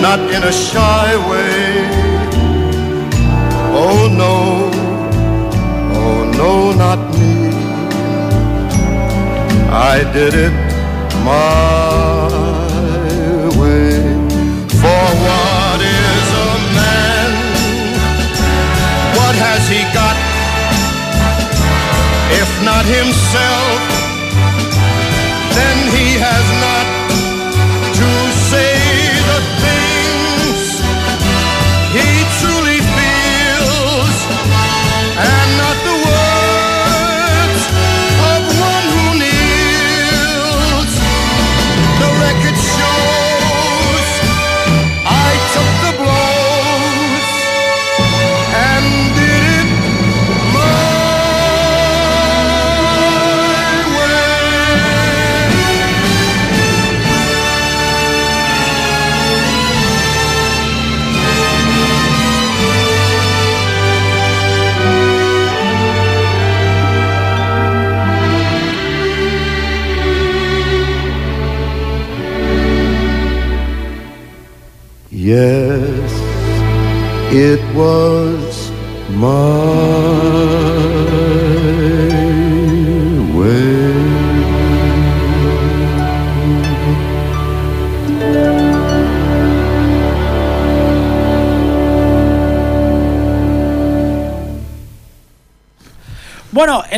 not in a shy way, oh no, oh no, not me. I did it my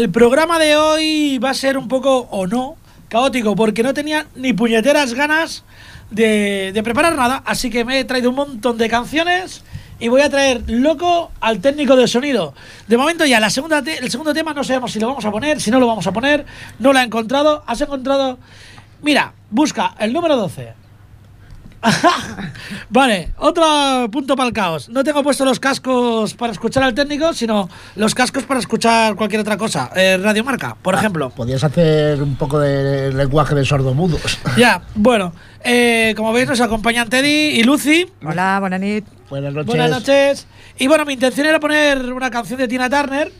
el programa de hoy va a ser un poco, o no, caótico, porque no tenía ni puñeteras ganas de, preparar nada, así que me he traído un montón de canciones y voy a traer loco al técnico de sonido. De momento ya, la segunda el segundo tema no sabemos si lo vamos a poner, si no lo vamos a poner, no lo he encontrado. ¿Has encontrado? Mira, busca el número 12. vale, otro punto para el caos. No tengo puesto los cascos para escuchar al técnico, sino los cascos para escuchar cualquier otra cosa. Eh, Radio Marca, por Ah, ejemplo. Podías hacer un poco de lenguaje de sordomudos. Ya, bueno, eh, como veis nos acompañan Teddy y Lucy. Hola, buenas noches. Buenas noches. Buenas noches. Y bueno, mi intención era poner una canción de Tina Turner,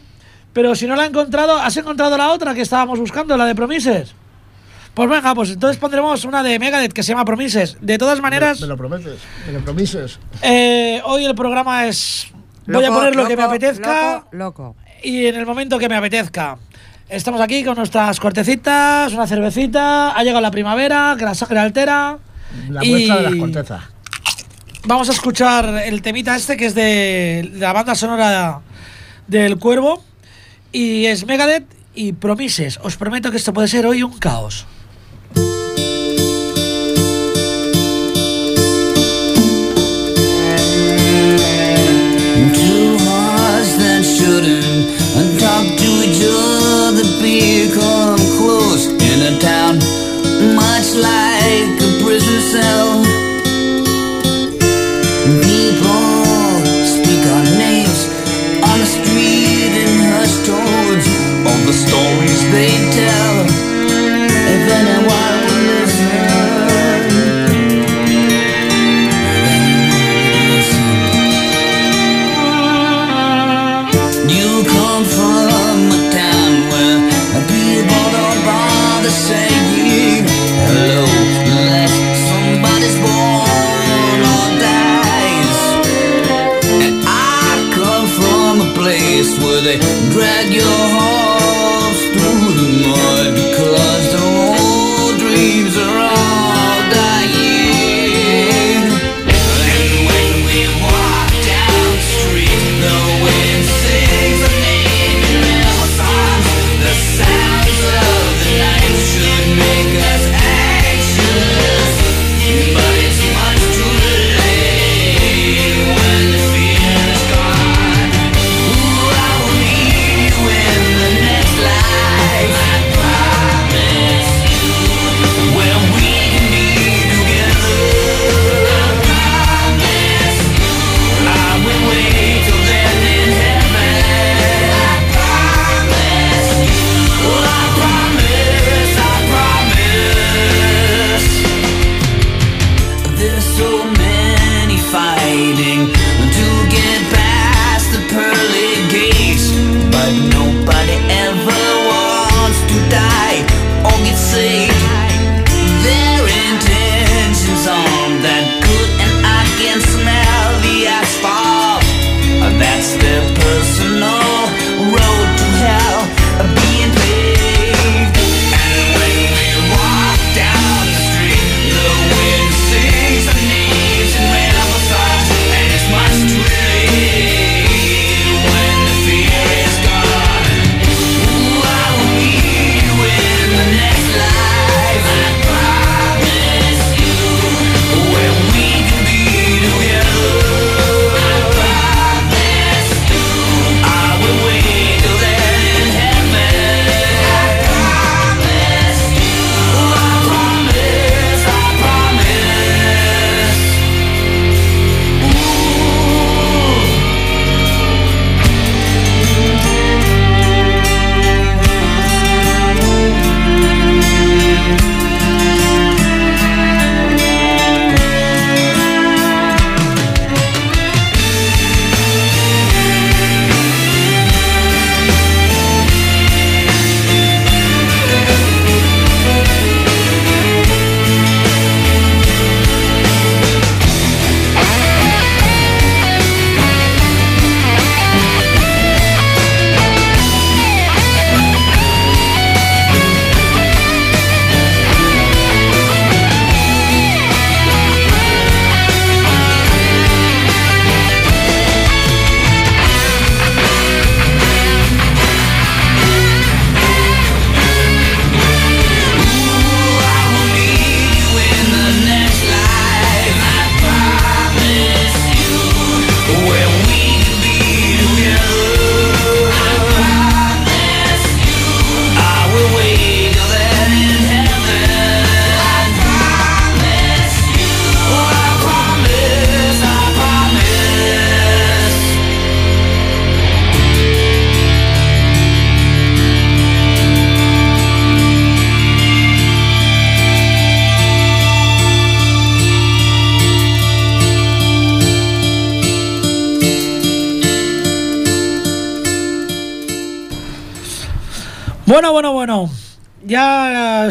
pero si no la he encontrado, ¿has encontrado la otra que estábamos buscando, la de Promises? Pues venga, pues entonces pondremos una de Megadeth que se llama Promises. De todas maneras, Me lo prometes, me lo promises. eh, hoy el programa es... Voy a poner lo que me apetezca Loco, loco. y en el momento que me apetezca. Estamos aquí con nuestras cortecitas, una cervecita, ha llegado la primavera, que la sangre altera. La y muestra de las cortezas. Vamos a escuchar el temita este que es de la banda sonora del Cuervo y es Megadeth y Promises. Os prometo que esto puede ser hoy un caos.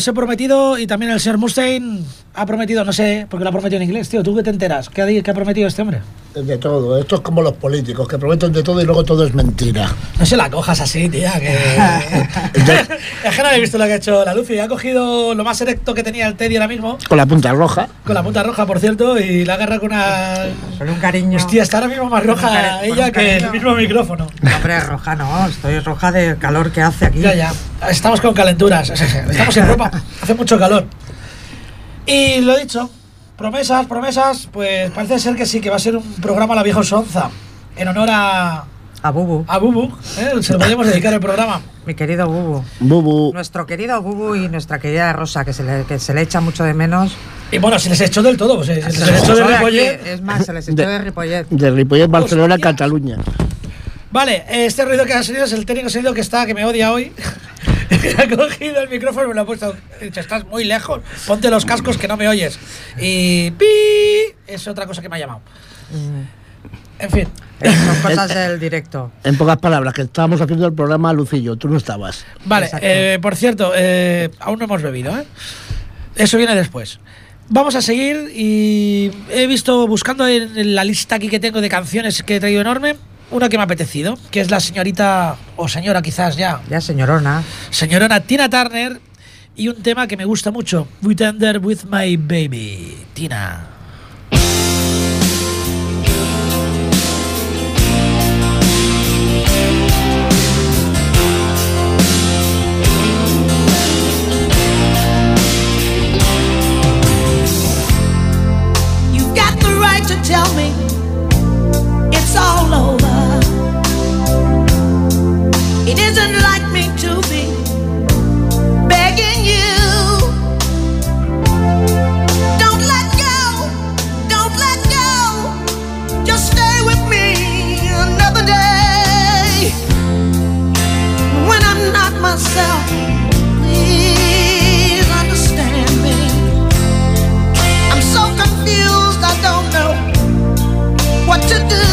He prometido y también el señor Mustaine ha prometido, no sé, porque lo ha prometido en inglés, tío. ¿Tú qué te enteras? ¿Qué ha, qué ha prometido este hombre? De todo. Esto es como los políticos, que prometen de todo y luego todo es mentira. No se la cojas así, tía, que... es que no he visto lo que ha hecho la Lucy. Ha cogido lo más erecto que tenía el Teddy ahora mismo, Con la punta roja. con la punta roja, por cierto, y la agarra con una... Con un cariño. Hostia, está ahora mismo más roja ella que el mismo micrófono. Hombre, roja no, estoy roja del calor que hace aquí. Ya, ya. Estamos con calenturas. Estamos en Europa. Hace mucho calor. Y lo dicho, promesas, promesas, pues parece ser que sí, que va a ser un programa a la vieja usanza. En honor a, A Bubu, a Bubu. ¿eh? Se lo podemos dedicar el programa. mi querido Bubu. Bubu. Nuestro querido Bubu y nuestra querida Rosa, que se le, que se le echa mucho de menos. Y bueno, si les echó del todo, pues eh, si Se les echó de Ripollet. aquí, Es más, se les echó De- de Ripollet. De Ripollet, Barcelona. Cataluña. Vale, este ruido que ha salido es el técnico sonido que está, que me odia hoy. ha cogido el micrófono y me lo ha puesto. He dicho, estás muy lejos, ponte los cascos que no me oyes. Y pi es otra cosa que me ha llamado. En fin. Eh, Son cosas del directo. En pocas palabras, que estábamos haciendo el programa Lucillo, tú no estabas. Vale, eh, por cierto, eh, aún no hemos bebido, ¿eh? Eso viene después. Vamos a seguir y he visto, buscando en la lista aquí que tengo de canciones que he traído enorme, una que me ha apetecido, que es la señorita, o señora quizás ya, Ya, señorona. señorona Tina Turner, y un tema que me gusta mucho, We Tender With My Baby, Tina. You've got the right to tell me it's all over. It isn't like me to be begging you. Don't let go, don't let go. Just stay with me another day. When I'm not myself, please understand me. I'm so confused, I don't know what to do.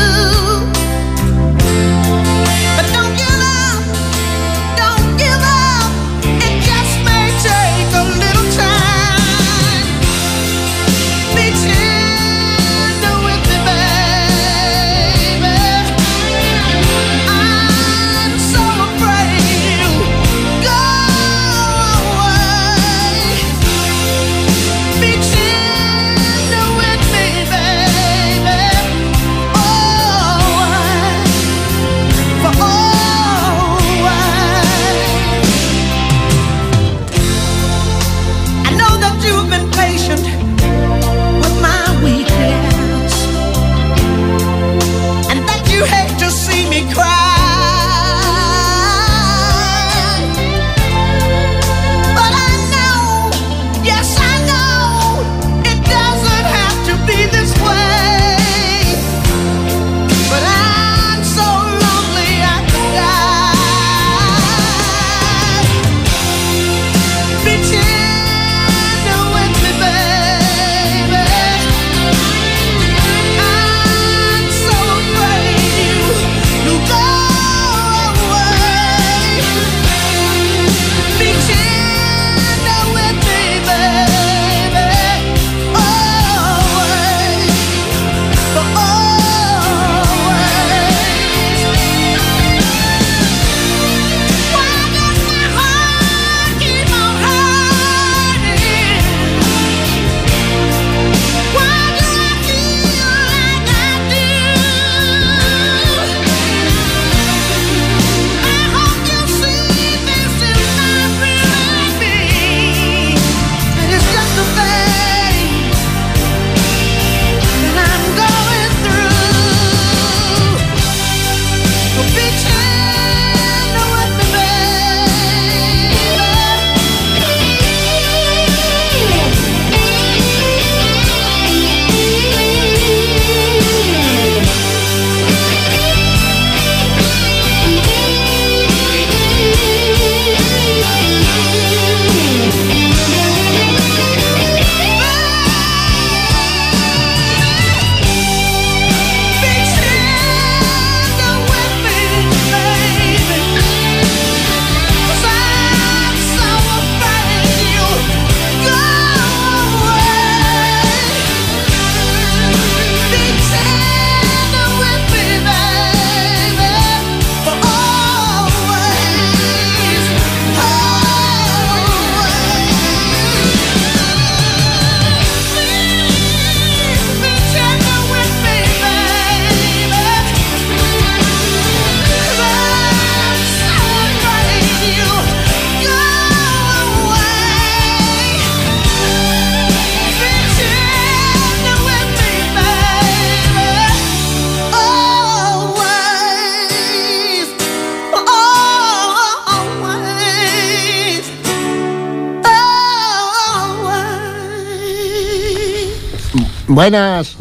Buenas.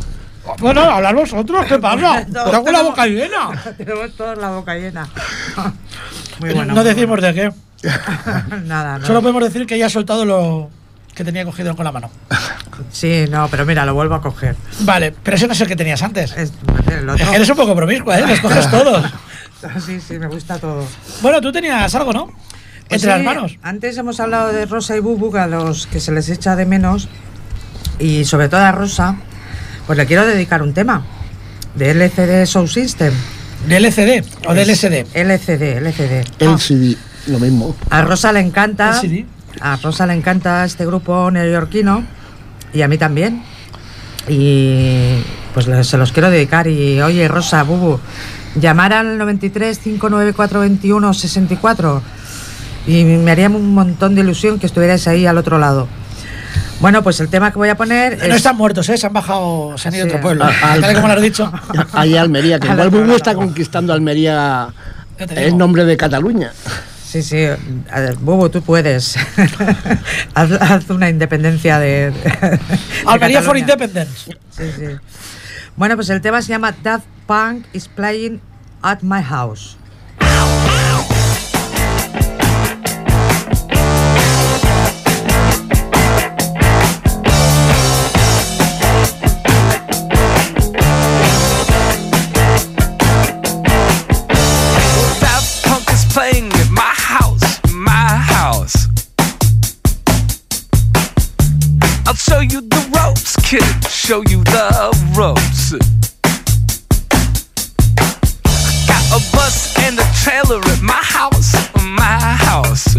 Bueno, hablar vosotros, ¿qué pasa? Tengo la boca llena. Tenemos todos la boca llena. Muy bueno. no decimos de qué. Nada, no. Solo podemos decir que ya ha soltado lo que tenía cogido con la mano. Sí, no, pero mira, lo vuelvo a coger. Vale, pero ese no es el que tenías antes. Es, el otro. Es que eres un poco promiscua, ¿eh? Los coges todos. Sí, sí, me gusta todo. Bueno, tú tenías algo, ¿no? Pues Entre sí, las manos. Antes hemos hablado de Rosa y Bubu, que a los que se les echa de menos, y sobre todo a Rosa, pues le quiero dedicar un tema de LCD Sound System. ¿De LCD o de LSD? LCD, LCD. El CD, lo mismo. A Rosa le encanta. LCD. A Rosa le encanta este grupo neoyorquino y a mí también. Y pues se los quiero dedicar. Y oye, Rosa, Bubu, llamar al 93 594 21 64 y me haría un montón de ilusión que estuvierais ahí al otro lado. Bueno, pues el tema que voy a poner No es- están muertos, ¿eh? Se han bajado, se han ido a otro pueblo. A- al- Tal y como lo has dicho. Ahí Almería, que Al igual lado. está conquistando Almería en nombre de Cataluña. Sí, sí, a ver, Bubu, tú puedes. haz, haz una independencia de. de Almería for. Independence. Sí, sí. Bueno, pues el tema se llama Daft Punk is playing at my house. Show you the ropes. Got a bus and a trailer at my house, my house.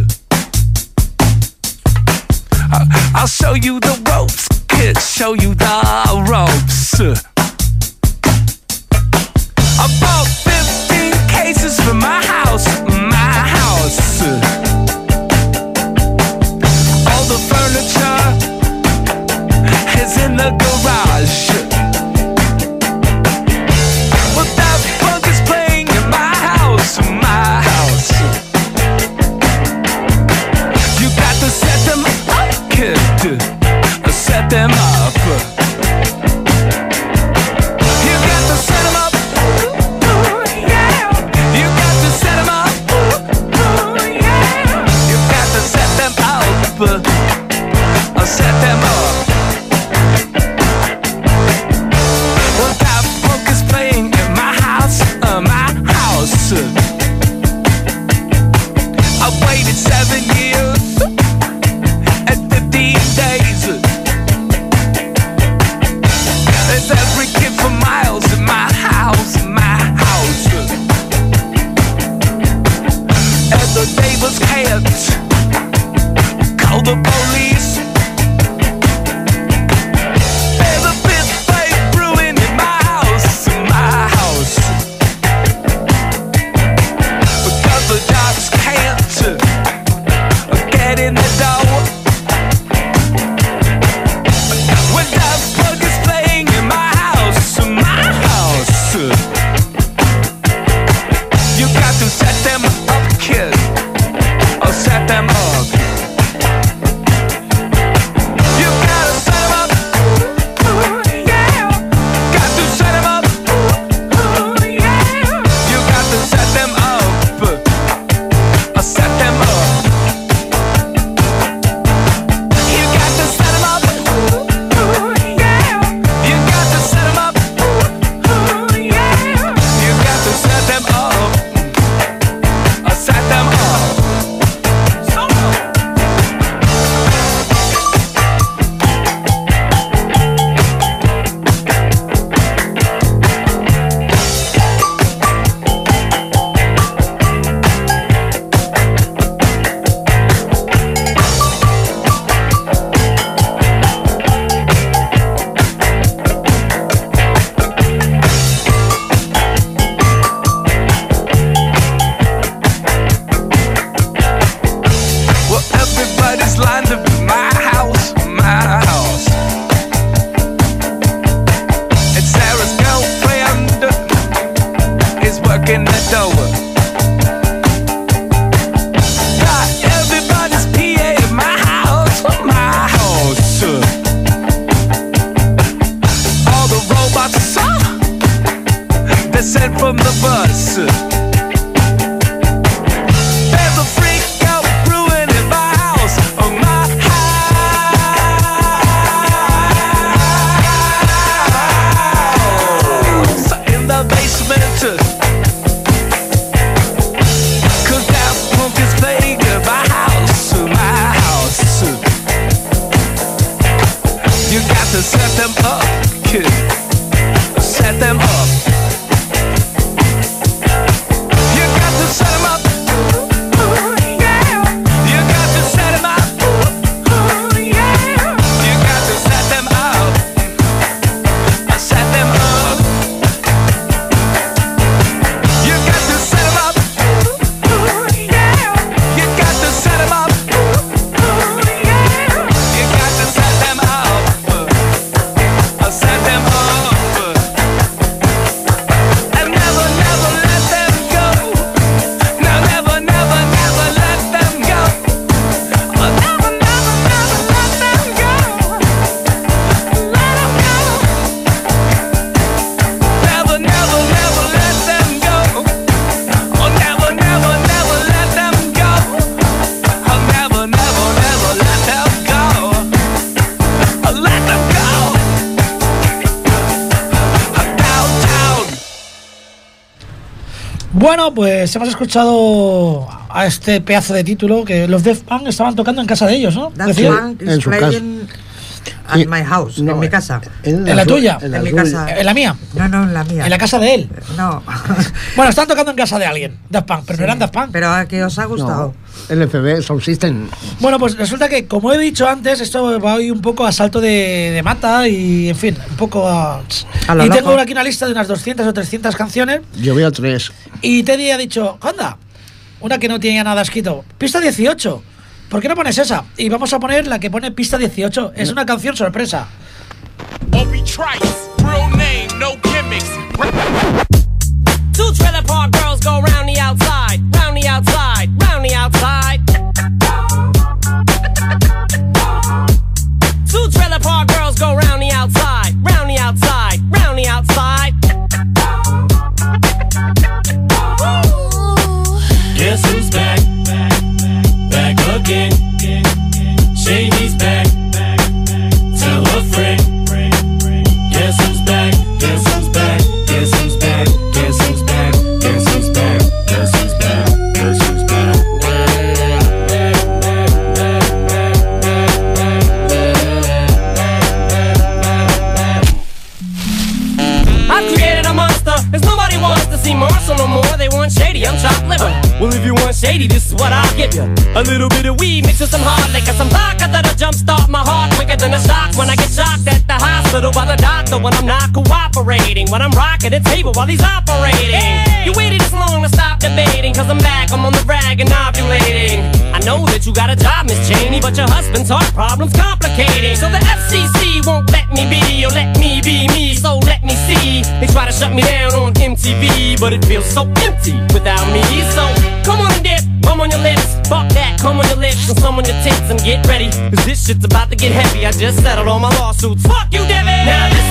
I- I'll show you Bueno, pues hemos escuchado a este pedazo de título que los Def Punk estaban tocando en casa de ellos, ¿no? Decía- Punk is en su casa. At my house, No, en mi casa. ¿En la tuya? En, la En mi suya. casa. En la mía, No, no, en la mía. en la casa de él. No. Bueno, están tocando en casa de alguien, Daft Punk, pero no eran Daft Punk. Pero a que os ha gustado. No, LFB, Sound System. Bueno, pues resulta que, como he dicho antes, esto va hoy un poco a salto de, de mata y, en fin, un poco a... A lo y tengo aquí una lista de unas 200 o 300 canciones Yo veo tres. y Teddy ha dicho, anda, una que no tenía nada escrito, pista 18. ¿Por qué no pones esa? Y vamos a poner la que pone pista 18. Es una canción sorpresa. Obi Trice, real name, no gimmicks. Two trailer park girls go round the outside, round the outside, round the outside. Doctor when I'm not cooperating. When I'm rocking the table while he's operating. You waited this long to stop debating, cause I'm back, I'm on the rag and ovulating. I know that you got a job, Miss Cheney, but your husband's heart problem's complicating. So the FCC won't let me be, or let me be me, so let me see. They try to shut me down on MTV, but it feels so empty without me. So come on and dip, bum on your lips, fuck that, come on your lips, and some on your tits, and get ready. Cause this shit's about to get heavy. I just settled all my lawsuits. Fuck you, Debbie! Now this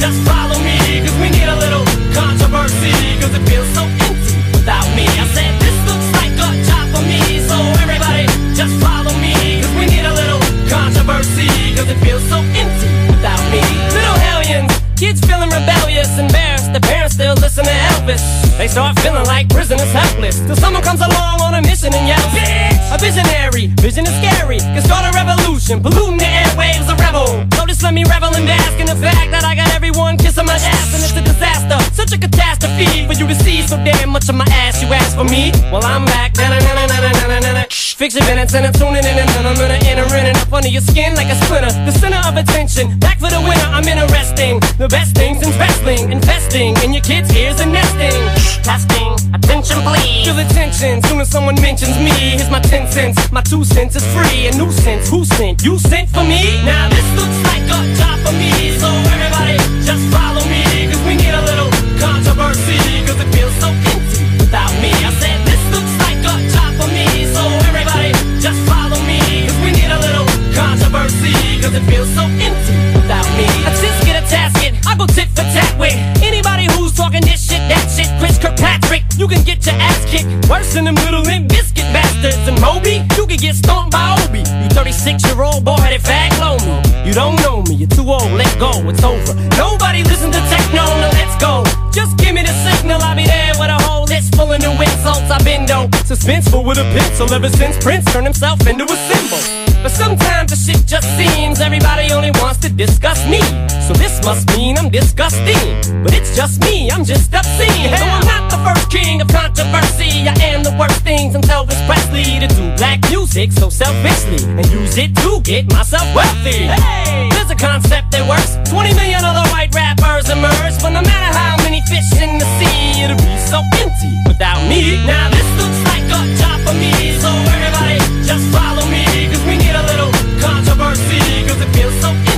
just follow me, cause we need a little controversy, cause it feels so empty without me. I said this looks like a job for me, so everybody just follow me, cause we need a little controversy, cause it feels so empty without me. Little hellions, kids feeling rebellious, embarrassed, the parents still listen to Elvis. They start feeling like prisoners helpless, till someone comes along on a mission and yells, Bitch! A visionary, vision is scary, can start a revolution, polluting the airwaves, a rebel. So just let me revel and bask in the fact that I got everyone kissing my ass, and it's a disaster, such a catastrophe for you to see so damn much of my ass. You ask for me, well I'm back. Na-na-na-na-na-na-na-na. Fix your and I'm tuning in and then I'm gonna enter in and up under your skin like a splinter. The center of attention, back for the winner. I'm interesting. The best things in wrestling, investing in your kids' ears and nesting. Testing, attention please. Feel the tension soon as someone mentions me. Here's my ten cents, my two cents is free. A nuisance, who sent? You sent for me? Now this looks like a job for me, so everybody just follow me, cause we need a little controversy, cause it feels so empty without me. I said mercy, cause it feels so empty without me. I just get a task in, I go tit for tat with anybody who's talking this shit, that shit, Chris Kirkpatrick. You can get your ass kicked, worse than them little limp biscuit bastards. And Moby, you can get stomped by Obi. You 36 year old boy headed fag lonely. You don't know me, you're too old, let go, it's over. Nobody listen to techno, no, let's go. Just give me the signal, I'll be there with a whole list full of new insults. I've been though suspenseful with a pencil ever since Prince turned himself into a symbol. But sometimes the shit just seems everybody only wants to discuss me. So this must mean I'm disgusting. But it's just me, I'm just obscene. Though I'm not the first king of controversy, I am the worst things I'm Elvis Presley to do black music so selfishly and use it to get myself wealthy. Hey, there's a concept that works. 20 million other white rappers emerge, but no matter how many fish in the sea, it'll be so empty without me. Now this looks like a job for me, so everybody just follow me, controversy, cause it feels so empty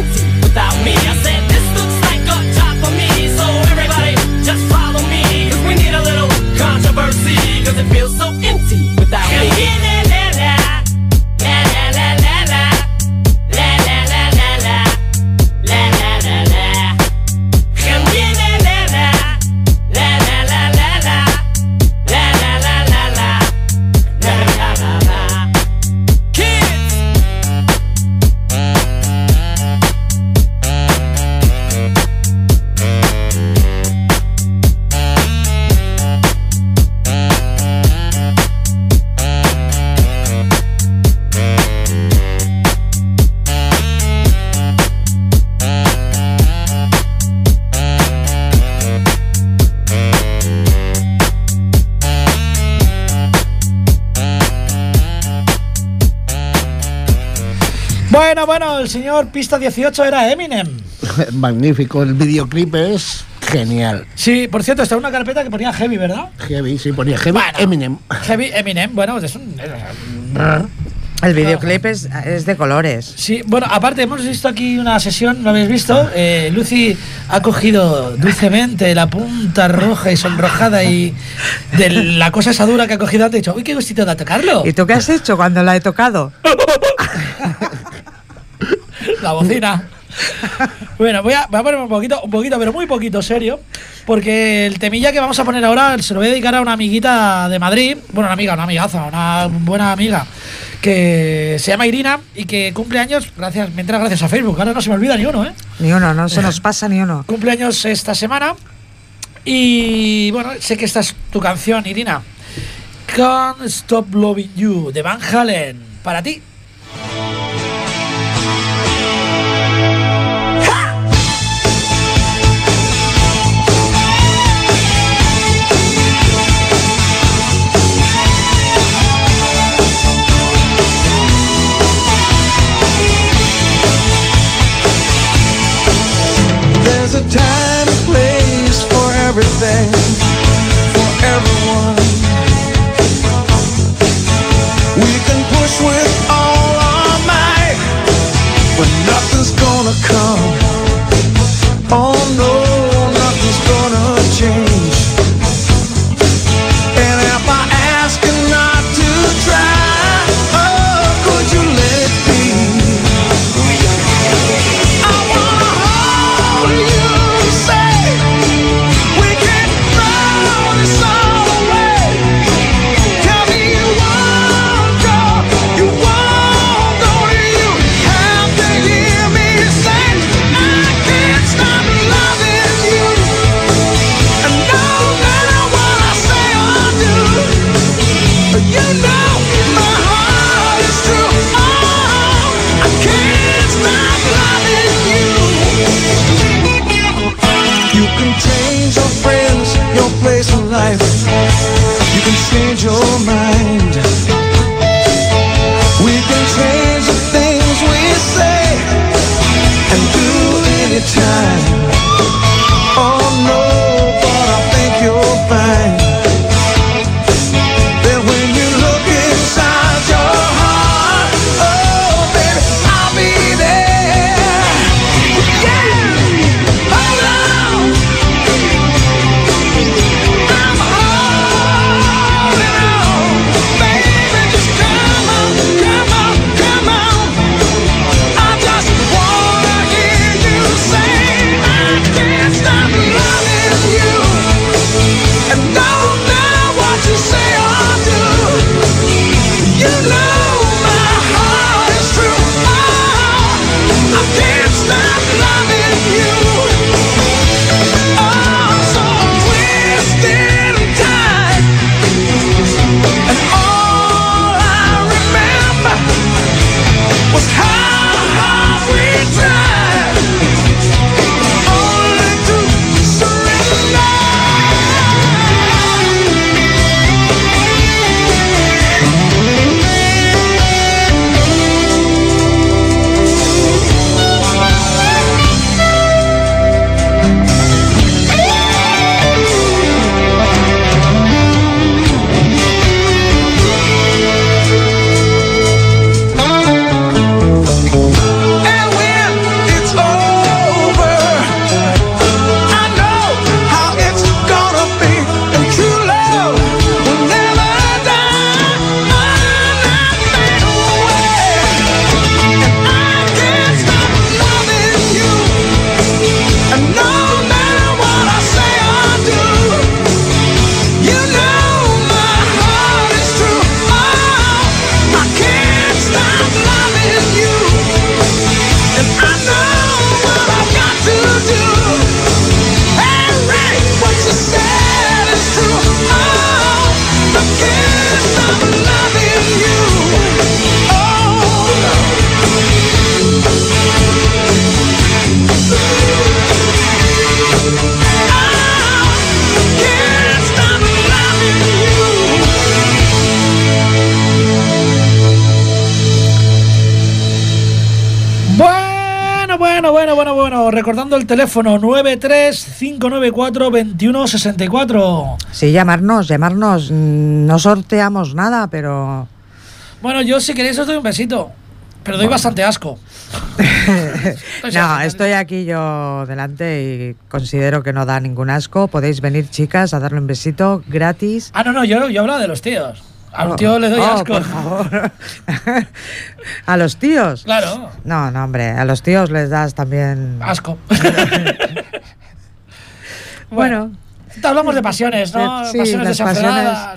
señor Pista 18 era Eminem. Magnífico, el videoclip es genial. Sí, por cierto, está una carpeta que ponía Heavy, ¿verdad? Heavy, sí, ponía Heavy Bueno. Eminem. Heavy Eminem, bueno, es un. El videoclip es, es de colores. Sí, bueno, aparte hemos visto aquí una sesión, ¿lo habéis visto? Eh, Lucy ha cogido dulcemente la punta roja y sonrojada y de la cosa esa dura que ha cogido antes, ha dicho, uy, qué gustito da tocarlo. ¿Y tú qué has hecho cuando la he tocado? La bocina. Bueno, voy a, voy a poner un poquito, un poquito, pero muy poquito serio, porque el temilla que vamos a poner ahora se lo voy a dedicar a una amiguita de Madrid, bueno, una amiga, una amigaza, una buena amiga, que se llama Irina y que cumple años, gracias, me entra gracias a Facebook, ahora no se me olvida ni uno, ¿eh? Ni uno, no se nos pasa ni uno. Cumpleaños esta semana y bueno, sé que esta es tu canción, Irina. Can't Stop Loving You, de Van Halen, para ti. Come. Recordando el teléfono 935942164. Sí, llamarnos, llamarnos. mm, No sorteamos nada, pero. Bueno, yo si queréis os doy un besito, pero doy bastante asco. No, estoy aquí yo delante y considero que no da ningún asco. Podéis venir, chicas, a darle un besito gratis. Ah, no, no, yo, yo hablaba de los tíos. A los tíos les doy oh, asco. por favor. ¿A los tíos? Claro, No, no, hombre, a los tíos les das también. asco. Bueno, Hablamos de pasiones, ¿no? Sí, pasiones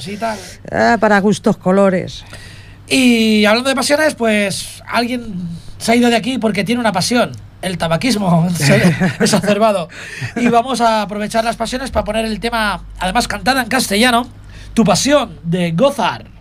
y tal. eh, para gustos colores. Y hablando de pasiones, pues alguien se ha ido de aquí porque tiene una pasión, el tabaquismo exacerbado. Y vamos a aprovechar las pasiones para poner el tema, además cantada en castellano, Tu pasión, de Gozar.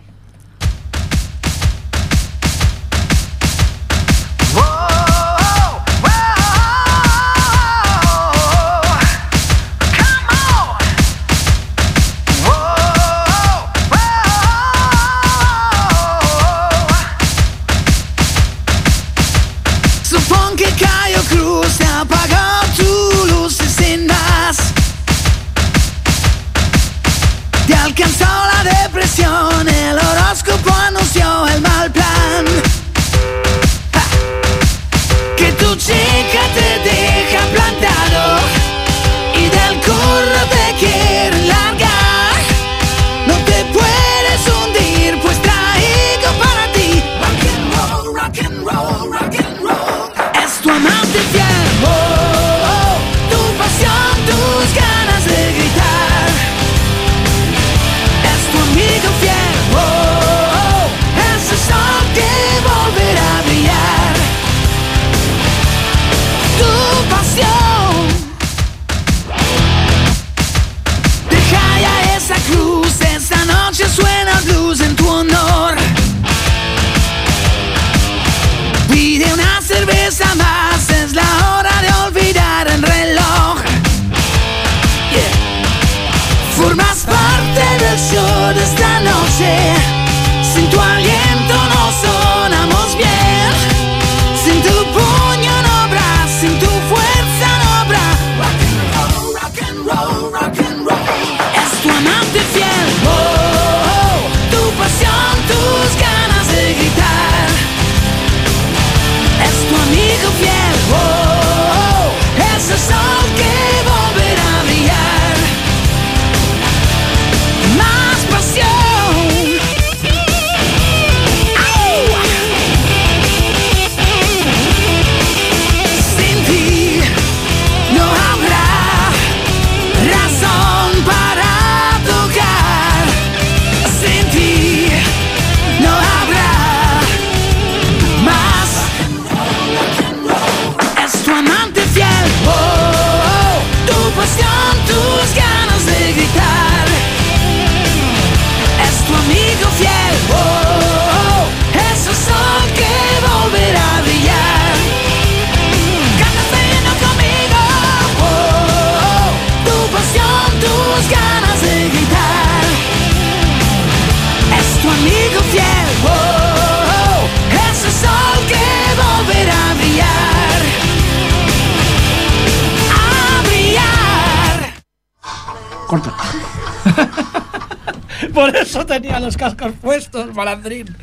Por eso tenía los cascos puestos, malandrín.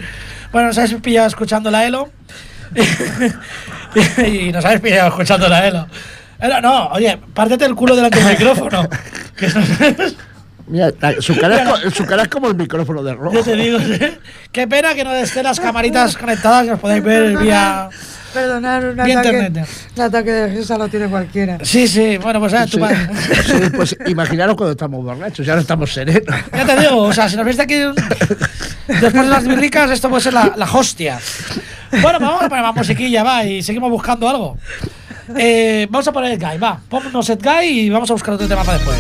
Bueno, nos habéis pillado escuchando la Elo. y nos habéis pillado escuchando la Elo. No, oye, pártete el culo delante del micrófono. Que eso- Mira, su, cara es, co- su cara es como el micrófono de rojo. Yo te digo, ¿sí? qué pena que no estén las camaritas conectadas y os podáis ver vía. Perdonar, un Vía ataque, internet. un ataque de risa lo tiene cualquiera. Sí, sí, bueno, pues eh, tu Sí. madre. Sí, pues imaginaros cuando estamos borrachos, ya no estamos serenos. Ya te digo, o sea, si nos veis de aquí después de las birricas, esto puede ser la, la hostia. Bueno, pues vamos a poner más musiquilla, va, y seguimos buscando algo. Eh, vamos a poner el guy, va. Ponnos el guy y vamos a buscar otro tema para después.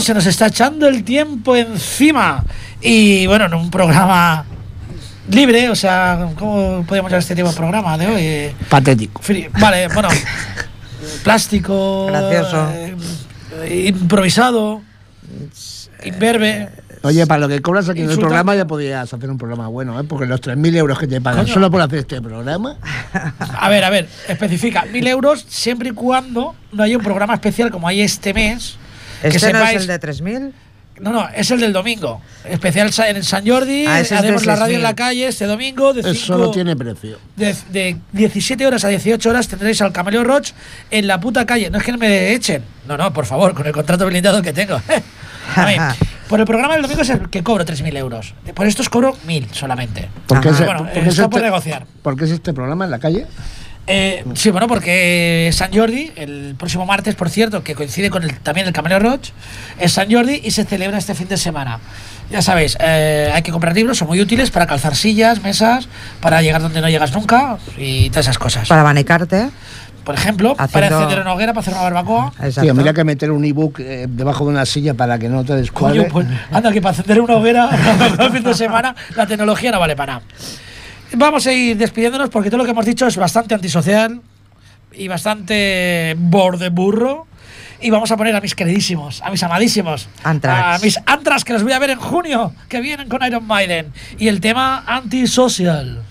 Se nos está echando el tiempo encima. Y bueno, en un programa libre, o sea, ¿cómo podríamos llamar este tipo de programa de hoy? Patético. Vale, bueno, plástico, Gracioso. eh, improvisado, imberbe. Oye, para lo que cobras aquí en el programa ya podrías hacer un programa bueno, ¿eh? Porque los 3.000 euros que te pagan Coño. solo por hacer este programa. A ver, a ver, especifica mil euros siempre y cuando no haya un programa especial como hay este mes. Que ¿Este no es sepáis- el de 3.000? No, no, es el del domingo. Especial en San Jordi. Ah, haremos la radio en 6.000. la calle este domingo. De, Eso cinco- no tiene precio. de, de 17 horas a 18 horas tendréis al Cameleo Roach en la puta calle. No es que no me echen. No, no, por favor, con el contrato blindado que tengo. a mí, por el programa del domingo es el que cobro 3.000 euros. Por estos cobro 1.000 solamente. ¿Por qué Ajá. es- Bueno, por qué es está por este- negociar. ¿Por qué es este programa en la calle? Eh, sí, bueno, porque San Jordi, el próximo martes, por cierto, que coincide con el, también el Cameleo Roach, es San Jordi y se celebra este fin de semana. Ya sabéis, eh, hay que comprar libros, son muy útiles para calzar sillas, mesas, para llegar donde no llegas nunca y todas esas cosas. Para abanicarte. Por ejemplo, para Haciendo- encender una hoguera, para hacer una barbacoa. Exacto. Tío, mira que meter un ebook eh, debajo de una silla para que no te descuadre. Pues, anda, que para encender una hoguera el fin de semana, la tecnología no vale para nada. Vamos a ir despidiéndonos porque todo lo que hemos dicho es bastante antisocial y bastante borde burro. Y vamos a poner a mis queridísimos, a mis amadísimos, Anthrax. a mis antras que los voy a ver en junio, que vienen con Iron Maiden. Y el tema antisocial.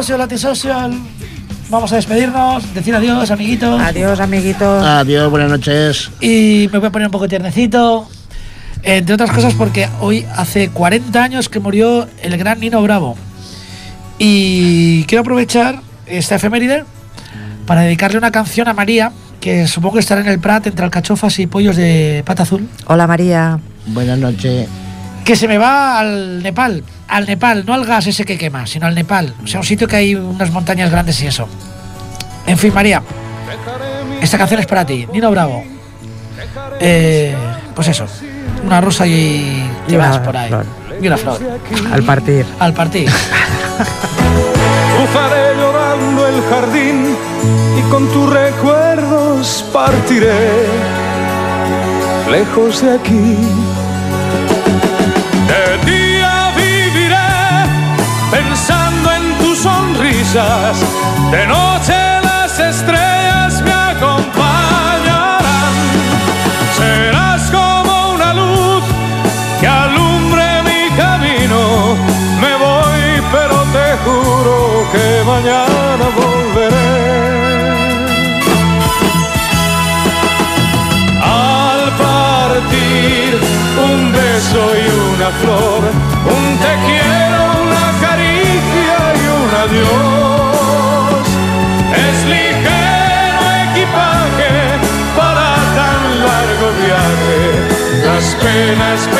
Latisocial, Latisocial. Vamos a despedirnos, decir adiós, amiguitos. Adiós, amiguitos. Adiós, buenas noches. Y me voy a poner un poco tiernecito. Entre otras cosas porque hoy hace 40 años que murió el gran Nino Bravo. Y quiero aprovechar esta efeméride para dedicarle una canción a María, que supongo que estará en el Prat entre alcachofas y pollos de pata azul, Hola, María. Buenas noches. que se me va al Nepal. Al Nepal, no al gas ese que quema, sino al Nepal. O sea, un sitio que hay unas montañas grandes y eso. En fin, María, esta canción es para ti, Nino Bravo. Eh, pues eso, una rosa y, una vas por ahí. flor. Y una flor. Al partir. Al partir. Cruzaré llorando el jardín y con tus recuerdos partiré lejos de aquí. De noche las estrellas me acompañarán. Serás como una luz que alumbre mi camino. Me voy, pero te juro que mañana volveré. Al partir, un beso y una flor, un te quiero, una caricia y un adiós. Ligero equipaje para tan largo viaje, las penas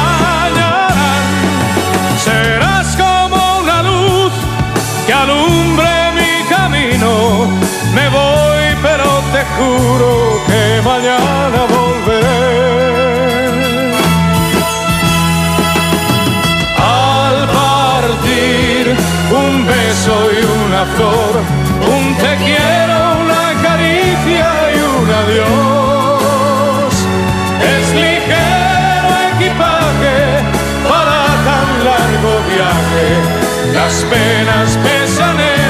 Alumbre mi camino. Me voy, pero te juro que mañana volveré. Al partir, un beso y una flor, un te quiero, una caricia y un adiós. Las penas pesan